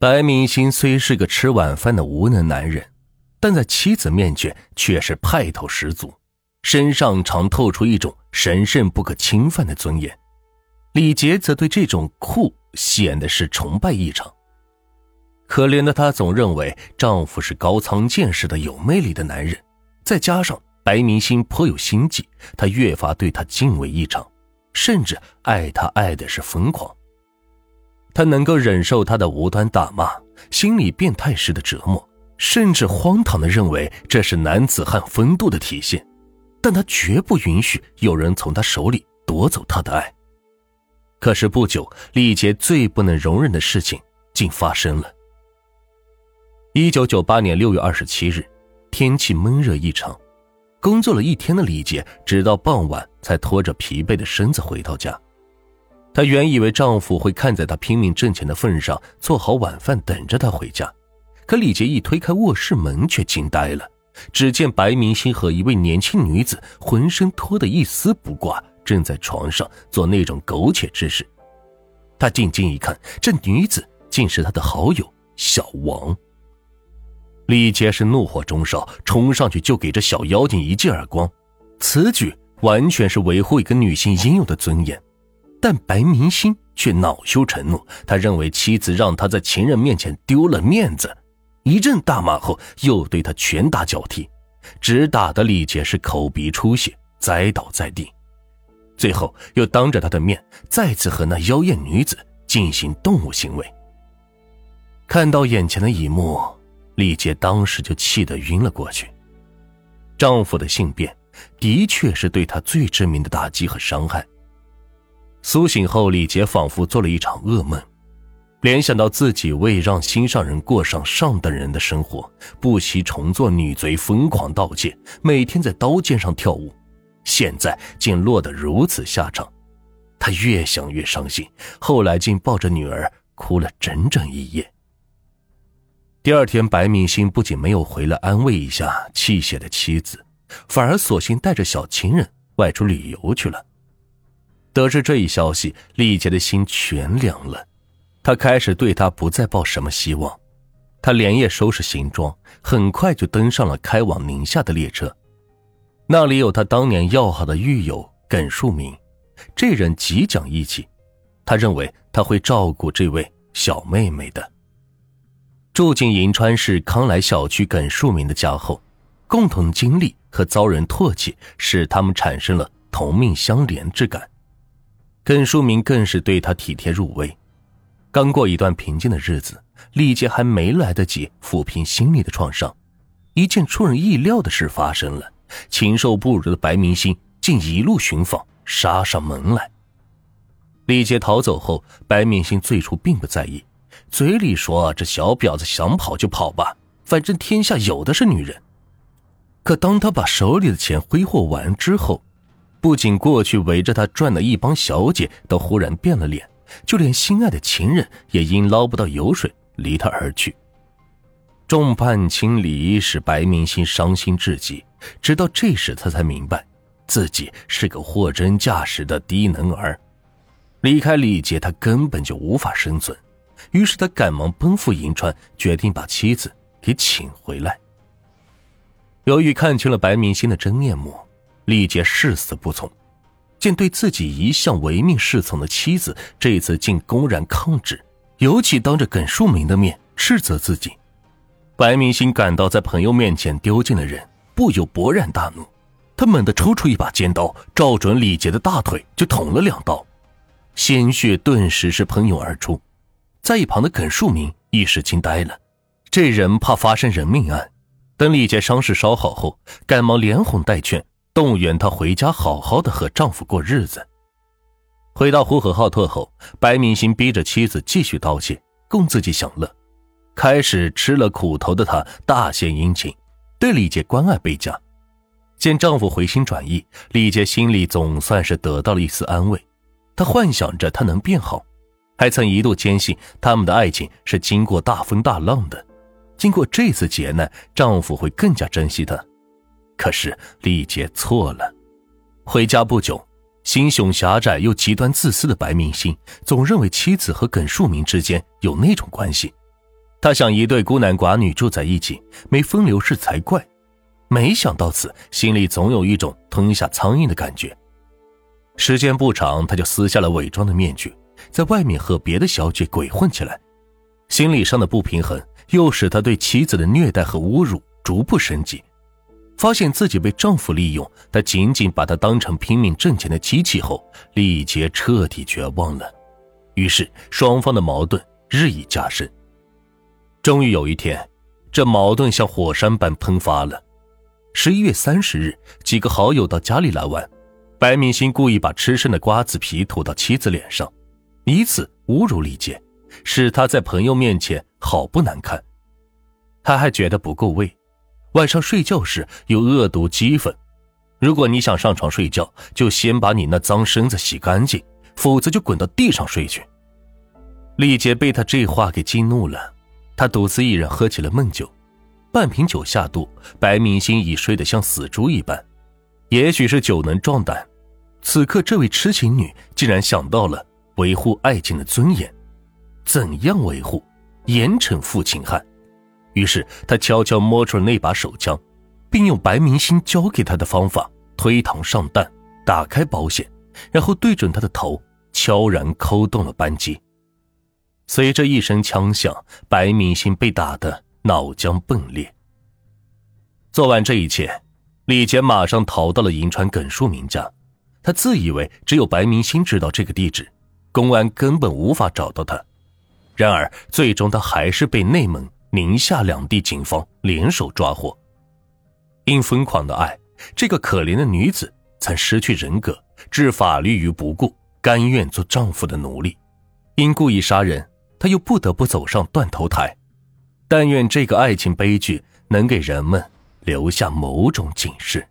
白明星虽是个吃晚饭的无能男人，但在妻子面前却是派头十足，身上常透出一种神圣不可侵犯的尊严。李杰则对这种酷显得是崇拜异常。可怜的她总认为丈夫是高仓健似的有魅力的男人，再加上白明星颇有心计，她越发对他敬畏异常，甚至爱他爱的是疯狂。他能够忍受他的无端打骂、心理变态式的折磨，甚至荒唐的认为这是男子汉风度的体现，但他绝不允许有人从他手里夺走他的爱。可是不久，李杰最不能容忍的事情竟发生了。一九九八年六月二十七日，天气闷热异常，工作了一天的李杰，直到傍晚才拖着疲惫的身子回到家。她原以为丈夫会看在她拼命挣钱的份上，做好晚饭等着她回家，可李杰一推开卧室门，却惊呆了。只见白明星和一位年轻女子浑身脱得一丝不挂。正在床上做那种苟且之事，他定睛一看，这女子竟是他的好友小王。李杰是怒火中烧，冲上去就给这小妖精一记耳光。此举完全是维护一个女性应有的尊严，但白明星却恼羞成怒，他认为妻子让他在情人面前丢了面子，一阵大骂后，又对他拳打脚踢，只打的李杰是口鼻出血，栽倒在地。最后又当着他的面再次和那妖艳女子进行动物行为。看到眼前的一幕，李杰当时就气得晕了过去。丈夫的性变的确是对她最致命的打击和伤害。苏醒后，李杰仿佛做了一场噩梦，联想到自己为让心上人过上上等人的生活，不惜重做女贼，疯狂盗窃，每天在刀尖上跳舞。现在竟落得如此下场，他越想越伤心。后来竟抱着女儿哭了整整一夜。第二天，白明星不仅没有回来安慰一下泣血的妻子，反而索性带着小情人外出旅游去了。得知这一消息，丽姐的心全凉了。她开始对他不再抱什么希望。她连夜收拾行装，很快就登上了开往宁夏的列车。那里有他当年要好的狱友耿树明，这人极讲义气，他认为他会照顾这位小妹妹的。住进银川市康来小区耿树明的家后，共同经历和遭人唾弃，使他们产生了同命相连之感。耿淑明更是对他体贴入微。刚过一段平静的日子，丽姐还没来得及抚平心里的创伤，一件出人意料的事发生了。禽兽不如的白明星竟一路寻访，杀上门来。李杰逃走后，白明星最初并不在意，嘴里说：“这小婊子想跑就跑吧，反正天下有的是女人。”可当他把手里的钱挥霍完之后，不仅过去围着他转的一帮小姐都忽然变了脸，就连心爱的情人也因捞不到油水离他而去。众叛亲离，使白明星伤心至极。直到这时，他才明白，自己是个货真价实的低能儿。离开李杰，他根本就无法生存。于是，他赶忙奔赴银川，决定把妻子给请回来。由于看清了白明星的真面目，李杰誓死不从。见对自己一向唯命是从的妻子，这次竟公然抗旨，尤其当着耿树明的面斥责自己。白明星感到在朋友面前丢尽了人，不由勃然大怒。他猛地抽出一把尖刀，照准李杰的大腿就捅了两刀，鲜血顿时是喷涌而出。在一旁的耿树明一时惊呆了，这人怕发生人命案。等李杰伤势稍好后，赶忙连哄带劝，动员他回家好好的和丈夫过日子。回到呼和浩特后，白明星逼着妻子继续盗窃，供自己享乐。开始吃了苦头的她大献殷勤，对李杰关爱倍加。见丈夫回心转意，李杰心里总算是得到了一丝安慰。她幻想着他能变好，还曾一度坚信他们的爱情是经过大风大浪的。经过这次劫难，丈夫会更加珍惜她。可是李杰错了。回家不久，心胸狭窄又极端自私的白明星总认为妻子和耿树明之间有那种关系。他想一对孤男寡女住在一起，没风流事才怪。没想到此，心里总有一种吞下苍蝇的感觉。时间不长，他就撕下了伪装的面具，在外面和别的小姐鬼混起来。心理上的不平衡，又使他对妻子的虐待和侮辱逐步升级。发现自己被丈夫利用，她仅仅把他当成拼命挣钱的机器后，李杰彻底绝望了。于是，双方的矛盾日益加深。终于有一天，这矛盾像火山般喷发了。十一月三十日，几个好友到家里来玩，白明星故意把吃剩的瓜子皮吐到妻子脸上，以此侮辱李杰，使他在朋友面前好不难看。他还觉得不够味，晚上睡觉时又恶毒讥讽：“如果你想上床睡觉，就先把你那脏身子洗干净，否则就滚到地上睡去。”李杰被他这话给激怒了。他独自一人喝起了闷酒，半瓶酒下肚，白明星已睡得像死猪一般。也许是酒能壮胆，此刻这位痴情女竟然想到了维护爱情的尊严，怎样维护？严惩负情汉。于是他悄悄摸出了那把手枪，并用白明星教给他的方法推膛上弹，打开保险，然后对准他的头，悄然扣动了扳机。随着一声枪响，白明星被打得脑浆迸裂。做完这一切，李杰马上逃到了银川耿树明家。他自以为只有白明星知道这个地址，公安根本无法找到他。然而，最终他还是被内蒙、宁夏两地警方联手抓获。因疯狂的爱，这个可怜的女子曾失去人格，置法律于不顾，甘愿做丈夫的奴隶。因故意杀人。她又不得不走上断头台，但愿这个爱情悲剧能给人们留下某种警示。